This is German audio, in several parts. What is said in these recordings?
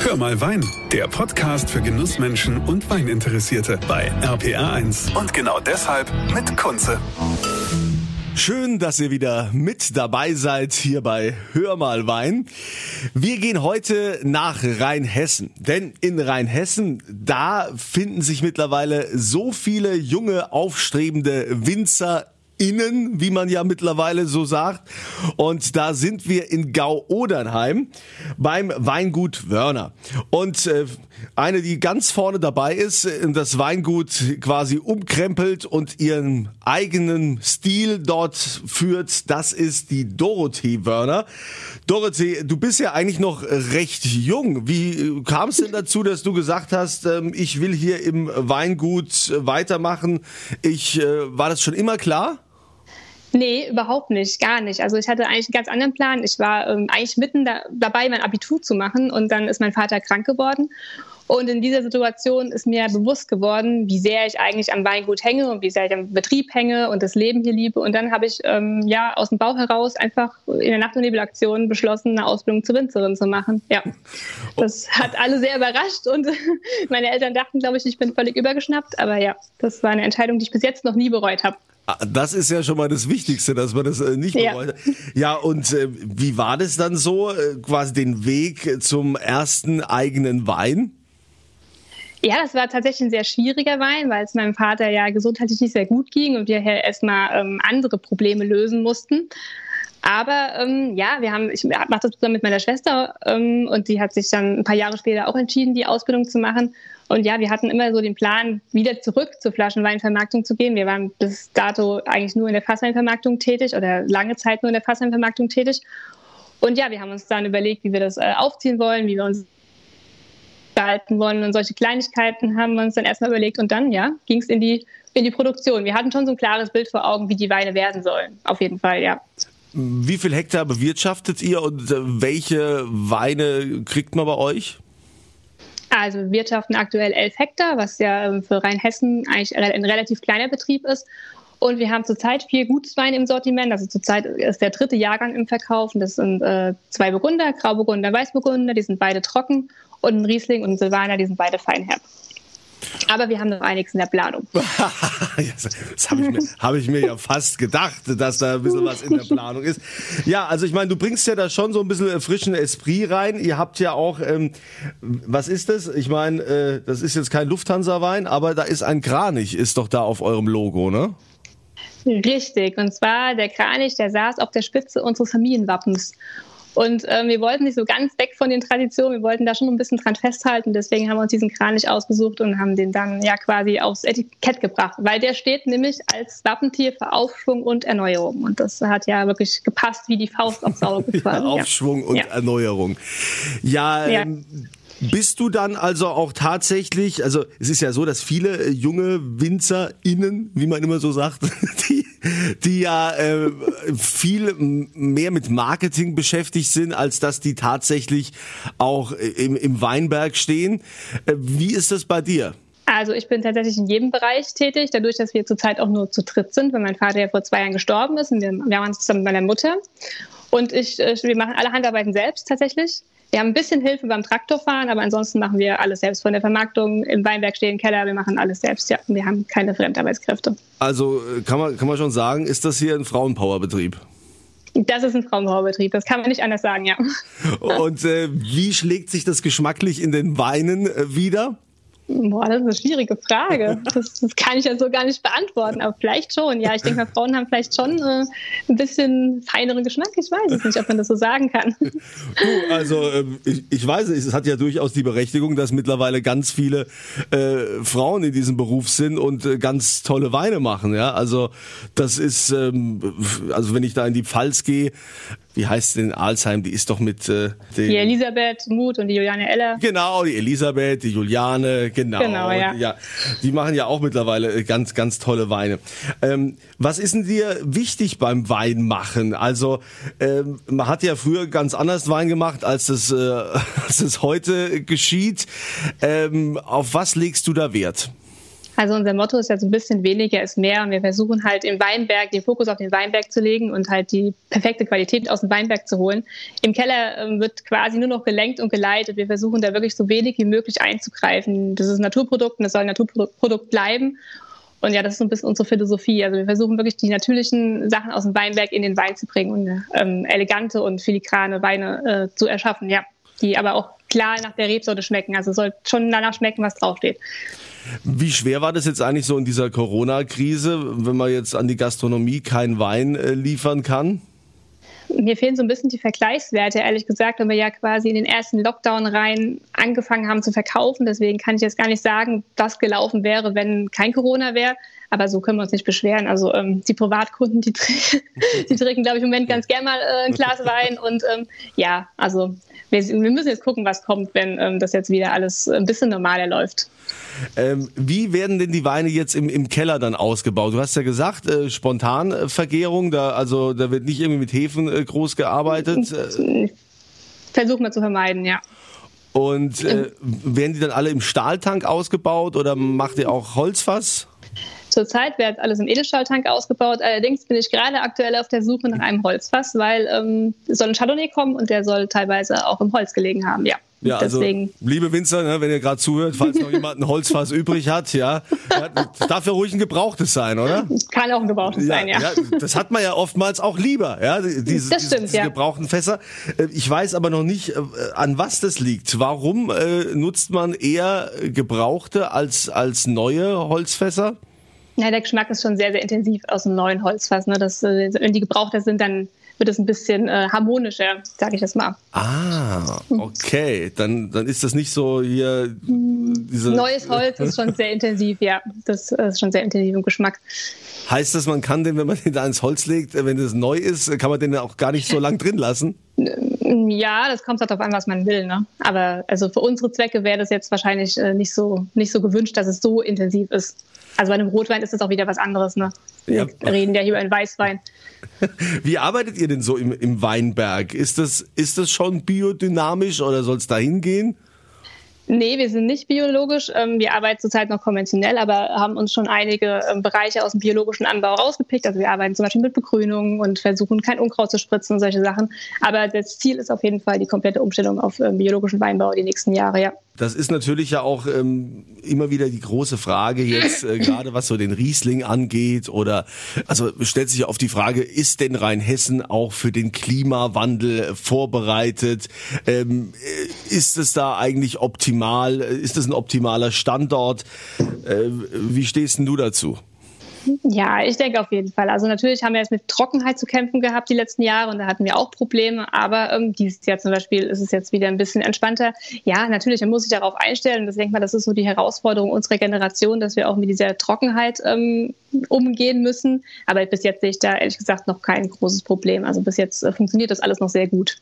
Hör mal Wein, der Podcast für Genussmenschen und Weininteressierte bei RPR1. Und genau deshalb mit Kunze. Schön, dass ihr wieder mit dabei seid hier bei Hör mal Wein. Wir gehen heute nach Rheinhessen, denn in Rheinhessen, da finden sich mittlerweile so viele junge, aufstrebende Winzer Innen, wie man ja mittlerweile so sagt. Und da sind wir in Gau-Odernheim beim Weingut Wörner. Und äh, eine, die ganz vorne dabei ist, äh, das Weingut quasi umkrempelt und ihren eigenen Stil dort führt, das ist die Dorothee Wörner. Dorothee, du bist ja eigentlich noch recht jung. Wie kam es denn dazu, dass du gesagt hast, ähm, ich will hier im Weingut weitermachen? Ich, äh, war das schon immer klar? Nee, überhaupt nicht, gar nicht. Also ich hatte eigentlich einen ganz anderen Plan. Ich war ähm, eigentlich mitten da, dabei, mein Abitur zu machen und dann ist mein Vater krank geworden. Und in dieser Situation ist mir bewusst geworden, wie sehr ich eigentlich am Weingut hänge und wie sehr ich am Betrieb hänge und das Leben hier liebe. Und dann habe ich ähm, ja aus dem Bauch heraus einfach in der Nacht- und Nebelaktion beschlossen, eine Ausbildung zur Winzerin zu machen. Ja, das hat alle sehr überrascht und meine Eltern dachten, glaube ich, ich bin völlig übergeschnappt. Aber ja, das war eine Entscheidung, die ich bis jetzt noch nie bereut habe. Das ist ja schon mal das Wichtigste, dass man das äh, nicht Ja. bereut. Ja, und äh, wie war das dann so, äh, quasi den Weg zum ersten eigenen Wein? Ja, das war tatsächlich ein sehr schwieriger Wein, weil es meinem Vater ja gesundheitlich nicht sehr gut ging und wir hier erstmal ähm, andere Probleme lösen mussten. Aber ähm, ja, wir haben, ich mache das zusammen mit meiner Schwester ähm, und die hat sich dann ein paar Jahre später auch entschieden, die Ausbildung zu machen. Und ja, wir hatten immer so den Plan, wieder zurück zur Flaschenweinvermarktung zu gehen. Wir waren bis dato eigentlich nur in der Fassweinvermarktung tätig oder lange Zeit nur in der Fassweinvermarktung tätig. Und ja, wir haben uns dann überlegt, wie wir das äh, aufziehen wollen, wie wir uns gestalten wollen und solche Kleinigkeiten haben wir uns dann erstmal überlegt und dann, ja, ging es in die, in die Produktion. Wir hatten schon so ein klares Bild vor Augen, wie die Weine werden sollen. Auf jeden Fall, ja. Wie viel Hektar bewirtschaftet ihr und äh, welche Weine kriegt man bei euch? Also wir wirtschaften aktuell 11 Hektar, was ja ähm, für Rheinhessen eigentlich ein relativ kleiner Betrieb ist. Und wir haben zurzeit vier Gutsweine im Sortiment. Also zurzeit ist der dritte Jahrgang im Verkauf. Und das sind äh, zwei Burgunder, Grauburgunder, Weißburgunder. Die sind beide trocken. Und ein Riesling und ein Silvaner, die sind beide feinherb. Aber wir haben noch einiges in der Planung. das habe ich, mir- hab ich mir ja fast gedacht, dass da ein bisschen was in der Planung ist. Ja, also ich meine, du bringst ja da schon so ein bisschen frischen Esprit rein. Ihr habt ja auch, ähm, was ist das? Ich meine, äh, das ist jetzt kein Lufthansa-Wein, aber da ist ein Kranich, ist doch da auf eurem Logo, ne? Richtig. Und zwar der Kranich, der saß auf der Spitze unseres Familienwappens. Und ähm, wir wollten nicht so ganz weg von den Traditionen, wir wollten da schon ein bisschen dran festhalten. Deswegen haben wir uns diesen Kranich ausgesucht und haben den dann ja quasi aufs Etikett gebracht. Weil der steht nämlich als Wappentier für Aufschwung und Erneuerung. Und das hat ja wirklich gepasst wie die Faust aufs Auge. quasi. Ja. Aufschwung und Ja. Erneuerung. Ja, Ja. ähm, bist du dann also auch tatsächlich, also es ist ja so, dass viele äh, junge WinzerInnen, wie man immer so sagt, die, die ja äh, viel mehr mit Marketing beschäftigt sind, als dass die tatsächlich auch im, im Weinberg stehen. Äh, Wie ist das bei dir? Also ich bin tatsächlich in jedem Bereich tätig, dadurch, dass wir zurzeit auch nur zu dritt sind, weil mein Vater ja vor zwei Jahren gestorben ist und wir, wir waren zusammen mit meiner Mutter. Und ich, äh, wir machen alle Handarbeiten selbst tatsächlich. Wir haben ein bisschen Hilfe beim Traktorfahren, aber ansonsten machen wir alles selbst. Von der Vermarktung im Weinberg stehen, Keller, wir machen alles selbst. Ja, wir haben keine Fremdarbeitskräfte. Also äh, kann man, kann man schon sagen, ist das hier ein Frauenpowerbetrieb? Das ist ein Frauenbaubetrieb, das kann man nicht anders sagen, ja. Und äh, wie schlägt sich das geschmacklich in den Weinen äh, wieder? Boah, das ist eine schwierige Frage. Das, das kann ich ja so gar nicht beantworten, aber vielleicht schon. Ja, ich denke mal, Frauen haben vielleicht schon äh, ein bisschen feineren Geschmack. Ich weiß es nicht, ob man das so sagen kann. Du, also ähm, ich, ich weiß es, es hat ja durchaus die Berechtigung, dass mittlerweile ganz viele äh, Frauen in diesem Beruf sind und äh, ganz tolle Weine machen. Ja, also das ist, ähm, also wenn ich da in die Pfalz gehe, wie heißt denn Alzheim? Die ist doch mit äh, den Die Elisabeth Muth und die Juliane Eller. Genau, die Elisabeth, die Juliane, genau. Genau, ja. Die machen ja auch mittlerweile äh, ganz, ganz tolle Weine. Ähm, was ist denn dir wichtig beim Weinmachen? Also, ähm, man hat ja früher ganz anders Wein gemacht, als es, äh, als es heute geschieht. Ähm, auf was legst du da Wert? Also unser Motto ist ja so ein bisschen weniger ist mehr. Und wir versuchen halt im Weinberg den Fokus auf den Weinberg zu legen und halt die perfekte Qualität aus dem Weinberg zu holen. Im Keller ähm, wird quasi nur noch gelenkt und geleitet. Wir versuchen da wirklich so wenig wie möglich einzugreifen. Das ist ein Naturprodukt und das soll ein Naturprodukt bleiben. Und ja, das ist so ein bisschen unsere Philosophie. Also wir versuchen wirklich die natürlichen Sachen aus dem Weinberg in den Wein zu bringen und ähm, elegante und filigrane Weine äh, zu erschaffen, ja. Die aber auch klar nach der Rebsorte schmecken. Also soll schon danach schmecken, was draufsteht. Wie schwer war das jetzt eigentlich so in dieser Corona-Krise, wenn man jetzt an die Gastronomie keinen Wein äh, liefern kann? Mir fehlen so ein bisschen die Vergleichswerte, ehrlich gesagt, wenn wir ja quasi in den ersten Lockdown rein angefangen haben zu verkaufen. Deswegen kann ich jetzt gar nicht sagen, was gelaufen wäre, wenn kein Corona wäre. Aber so können wir uns nicht beschweren. Also ähm, die Privatkunden, die, die trinken, glaube ich, im Moment ganz gerne mal äh, ein Glas Wein. Und ähm, ja, also wir, wir, müssen jetzt gucken, was kommt, wenn ähm, das jetzt wieder alles ein bisschen normaler läuft. Ähm, wie werden denn die Weine jetzt im, im Keller dann ausgebaut? Du hast ja gesagt, äh, Spontanvergärung, da, also da wird nicht irgendwie mit Hefen äh, groß gearbeitet. Versuchen wir zu vermeiden, ja. Und äh, werden die dann alle im Stahltank ausgebaut oder macht ihr auch Holzfass? Zurzeit wird alles im Edelstahltank ausgebaut. Allerdings bin ich gerade aktuell auf der Suche nach einem Holzfass, weil ähm, soll ein Chardonnay kommen und der soll teilweise auch im Holz gelegen haben, ja. Ja, also, liebe Winzer, ne, wenn ihr gerade zuhört, falls noch jemand ein Holzfass übrig hat, ja, darf ja ruhig ein gebrauchtes sein, oder? Kann auch ein gebrauchtes ja, sein, ja. ja. Das hat man ja oftmals auch lieber, ja, diese, das stimmt, diese, diese ja. gebrauchten Fässer. Äh, ich weiß aber noch nicht, äh, an was das liegt. Warum äh, nutzt man eher gebrauchte als, als neue Holzfässer? Ja, der Geschmack ist schon sehr, sehr intensiv aus dem neuen Holzfass. Ne? Das, äh, wenn die gebrauchter sind, dann wird es ein bisschen äh, harmonischer, sage ich das mal. Ah, okay. Dann, dann ist das nicht so hier. Neues Holz ist schon sehr intensiv, ja. Das ist schon sehr intensiv im Geschmack. Heißt das, man kann den, wenn man den da ins Holz legt, wenn das neu ist, kann man den auch gar nicht so lang drin lassen? Ja, das kommt halt darauf an, was man will. Ne? Aber also für unsere Zwecke wäre das jetzt wahrscheinlich äh, nicht so nicht so gewünscht, dass es so intensiv ist. Also bei einem Rotwein ist das auch wieder was anderes. Ne? Wir ja. reden ja hier über einen Weißwein. Wie arbeitet ihr denn so im, im Weinberg? Ist das, ist das schon biodynamisch oder soll es dahin gehen? Nee, wir sind nicht biologisch. Ähm, wir arbeiten zurzeit noch konventionell, aber haben uns schon einige ähm, Bereiche aus dem biologischen Anbau rausgepickt. Also wir arbeiten zum Beispiel mit Begrünung und versuchen kein Unkraut zu spritzen und solche Sachen. Aber das Ziel ist auf jeden Fall die komplette Umstellung auf ähm, biologischen Weinbau die nächsten Jahre, ja. Das ist natürlich ja auch ähm, immer wieder die große Frage jetzt, äh, gerade was so den Riesling angeht oder also stellt sich ja auf die Frage, ist denn Rheinhessen auch für den Klimawandel vorbereitet? Ähm, äh, ist es da eigentlich optimal? Ist es ein optimaler Standort? Äh, wie stehst denn du dazu? Ja, ich denke auf jeden Fall. Also natürlich haben wir jetzt mit Trockenheit zu kämpfen gehabt die letzten Jahre und da hatten wir auch Probleme. Aber ähm, dieses Jahr zum Beispiel ist es jetzt wieder ein bisschen entspannter. Ja, natürlich, man muss sich darauf einstellen. Das denke mal, das ist so die Herausforderung unserer Generation, dass wir auch mit dieser Trockenheit ähm, umgehen müssen. Aber bis jetzt sehe ich da ehrlich gesagt noch kein großes Problem. Also bis jetzt äh, funktioniert das alles noch sehr gut.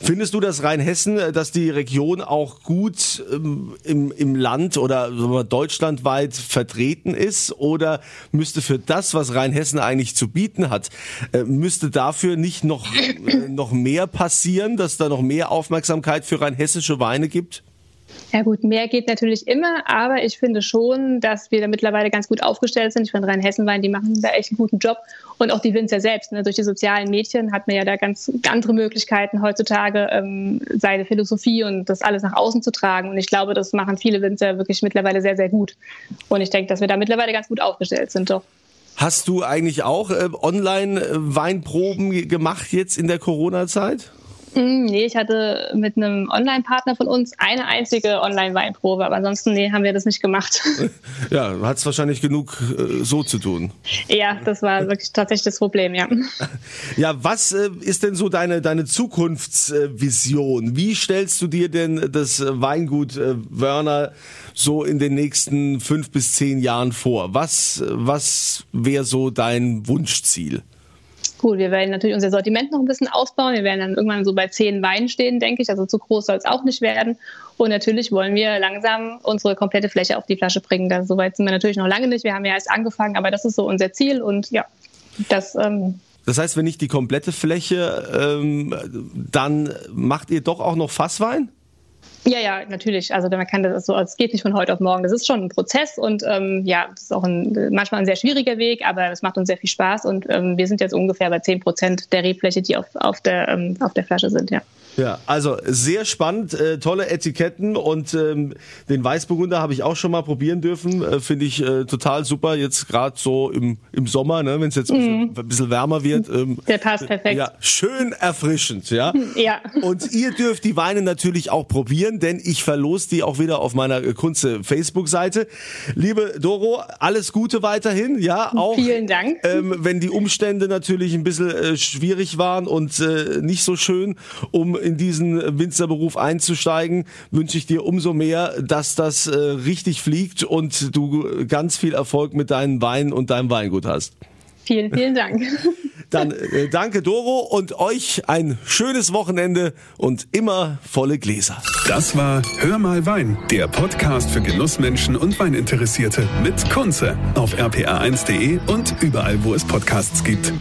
Findest du, dass Rheinhessen, äh, dass die Region auch gut ähm, im, im Land oder deutschlandweit vertreten ist? Oder müsste für das, was Rheinhessen eigentlich zu bieten hat, äh, müsste dafür nicht noch, äh, noch mehr passieren, dass da noch mehr Aufmerksamkeit für rheinhessische Weine gibt? Ja gut, mehr geht natürlich immer, aber ich finde schon, dass wir da mittlerweile ganz gut aufgestellt sind. Ich finde Rheinhessenwein, die machen da echt einen guten Job. Und auch die Winzer selbst. Ne? Durch die sozialen Medien hat man ja da ganz andere Möglichkeiten heutzutage, ähm, seine Philosophie und das alles nach außen zu tragen. Und ich glaube, das machen viele Winzer wirklich mittlerweile sehr, sehr gut. Und ich denke, dass wir da mittlerweile ganz gut aufgestellt sind, doch. Hast du eigentlich auch äh, Online-Weinproben gemacht jetzt in der Corona-Zeit? Hm, nee, ich hatte mit einem Online-Partner von uns eine einzige Online-Weinprobe, aber ansonsten, nee, haben wir das nicht gemacht. Ja, hat es wahrscheinlich genug äh, so zu tun. Ja, das war wirklich tatsächlich das Problem, ja. Ja, was äh, ist denn so deine, deine Zukunftsvision? Wie stellst du dir denn das Weingut äh, Wörner so in den nächsten fünf bis zehn Jahren vor? Was, was wäre so dein Wunschziel? Gut, wir werden natürlich unser Sortiment noch ein bisschen ausbauen. Wir werden dann irgendwann so bei zehn Weinen stehen, denke ich. Also zu groß soll es auch nicht werden. Und natürlich wollen wir langsam unsere komplette Fläche auf die Flasche bringen. Da, soweit sind wir natürlich noch lange nicht. Wir haben ja erst angefangen, aber das ist so unser Ziel. Und ja, das. Ähm, das heißt, wenn nicht die komplette Fläche, ähm, dann macht ihr doch auch noch Fasswein? Ja, ja, natürlich. Also man kann das so, es geht nicht von heute auf morgen. Das ist schon ein Prozess und ähm, ja, das ist auch ein, manchmal ein sehr schwieriger Weg, aber es macht uns sehr viel Spaß und ähm, wir sind jetzt ungefähr bei 10 Prozent der Rebfläche, die auf, auf, der, ähm, auf der Flasche sind, ja. Ja, also sehr spannend, äh, tolle Etiketten und ähm, den Weißburgunder habe ich auch schon mal probieren dürfen. Äh, Finde ich äh, total super, jetzt gerade so im, im Sommer, ne, wenn es jetzt ein bisschen, mm. ein bisschen, wärmer wird. Ähm, Der passt perfekt. Ja, schön erfrischend, ja. ja. Und ihr dürft die Weine natürlich auch probieren, denn ich verlose die auch wieder auf meiner Kunze Facebook-Seite. Liebe Doro, alles Gute weiterhin, ja. Auch, Vielen Dank. Ähm, wenn die Umstände natürlich ein bisschen äh, schwierig waren und äh, nicht so schön, um in diesen Winzerberuf einzusteigen, wünsche ich dir umso mehr, dass das äh, richtig fliegt und du ganz viel Erfolg mit deinen Weinen und deinem Weingut hast. Vielen, vielen Dank. Dann äh, danke Doro und euch ein schönes Wochenende und immer volle Gläser. Das war Hör mal Wein, der Podcast für Genussmenschen und Weininteressierte mit Kunze auf rpa1.de und überall, wo es Podcasts gibt.